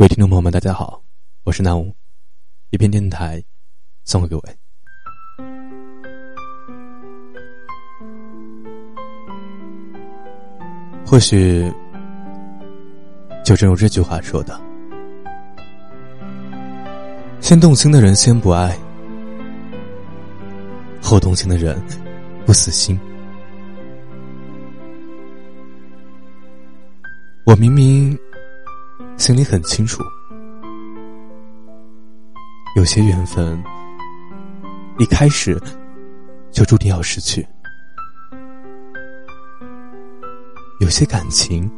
各位听众朋友们，大家好，我是南无，一片电台送给各位。或许，就正如这句话说的：“先动心的人先不爱，后动心的人不死心。”我明明。心里很清楚，有些缘分一开始就注定要失去，有些感情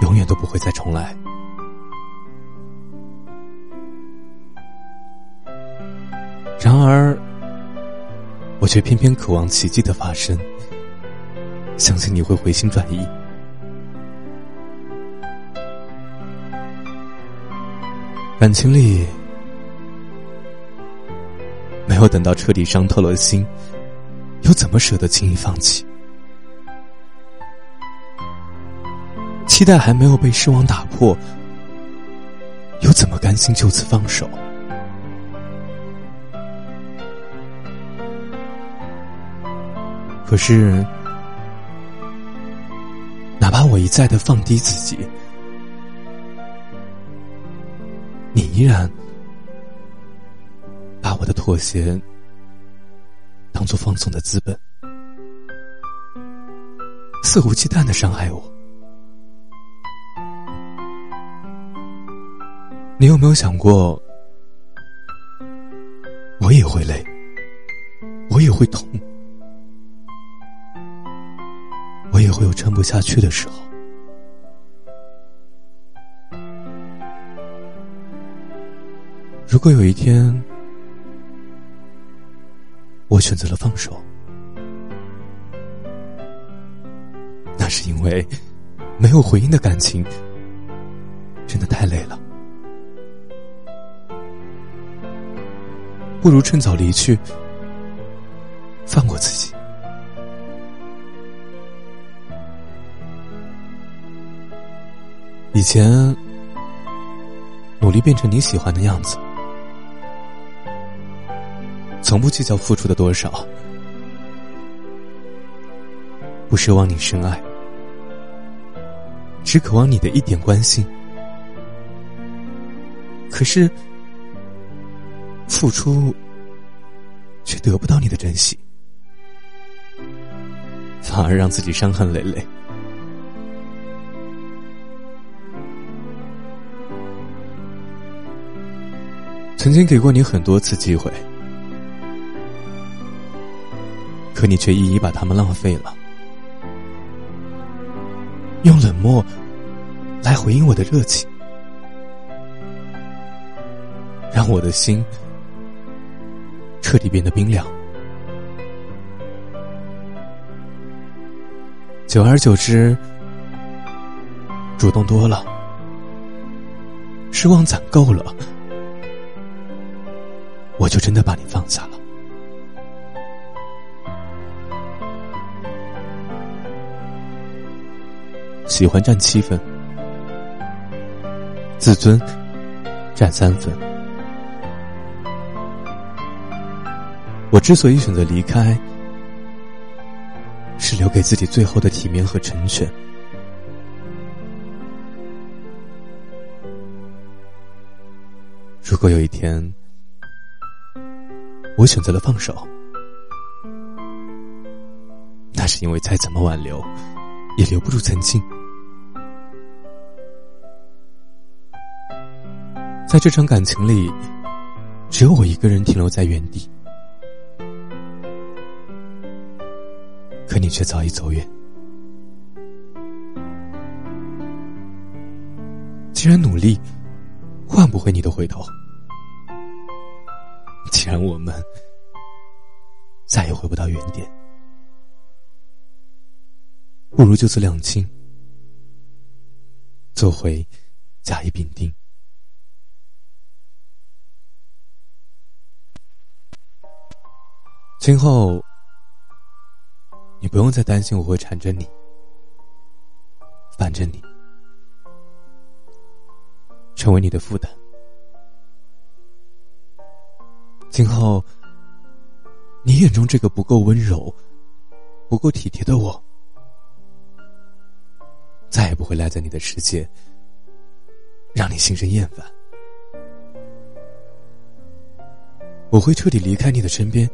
永远都不会再重来。然而，我却偏偏渴望奇迹的发生，相信你会回心转意。感情里，没有等到彻底伤透了心，又怎么舍得轻易放弃？期待还没有被失望打破，又怎么甘心就此放手？可是，哪怕我一再的放低自己。你依然把我的妥协当做放纵的资本，肆无忌惮的伤害我。你有没有想过，我也会累，我也会痛，我也会有撑不下去的时候。如果有一天，我选择了放手，那是因为没有回应的感情真的太累了，不如趁早离去，放过自己。以前努力变成你喜欢的样子。从不计较付出的多少，不奢望你深爱，只渴望你的一点关心。可是，付出却得不到你的珍惜，反而让自己伤痕累累。曾经给过你很多次机会。可你却一一把他们浪费了，用冷漠来回应我的热情，让我的心彻底变得冰凉。久而久之，主动多了，失望攒够了，我就真的把你放下了。喜欢占七分，自尊占三分。我之所以选择离开，是留给自己最后的体面和成全。如果有一天，我选择了放手，那是因为再怎么挽留，也留不住曾经。在这场感情里，只有我一个人停留在原地，可你却早已走远。既然努力换不回你的回头，既然我们再也回不到原点，不如就此两清，做回甲乙丙丁。今后，你不用再担心我会缠着你、烦着你，成为你的负担。今后，你眼中这个不够温柔、不够体贴的我，再也不会赖在你的世界，让你心生厌烦。我会彻底离开你的身边，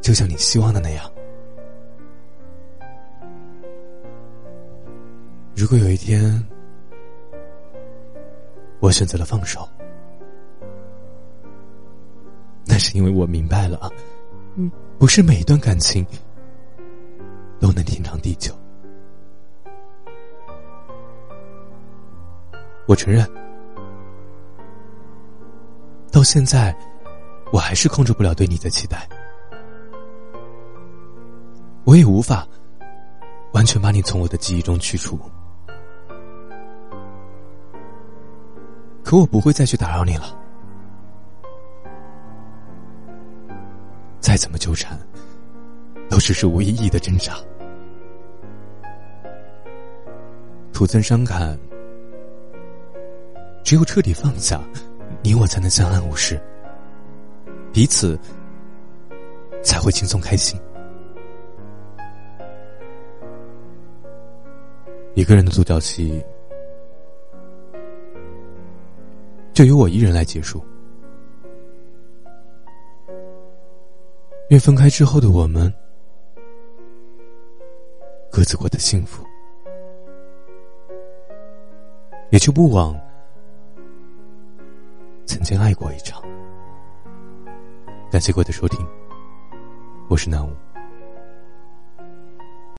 就像你希望的那样。如果有一天，我选择了放手，那是因为我明白了，嗯，不是每一段感情都能天长地久。我承认，到现在，我还是控制不了对你的期待，我也无法完全把你从我的记忆中去除。可我不会再去打扰你了。再怎么纠缠，都只是无意义的挣扎，徒增伤感。只有彻底放下，你我才能相安无事，彼此才会轻松开心。一个人的独角戏。就由我一人来结束。愿分开之后的我们，各自过得幸福，也就不枉曾经爱过一场。感谢各位的收听，我是南武。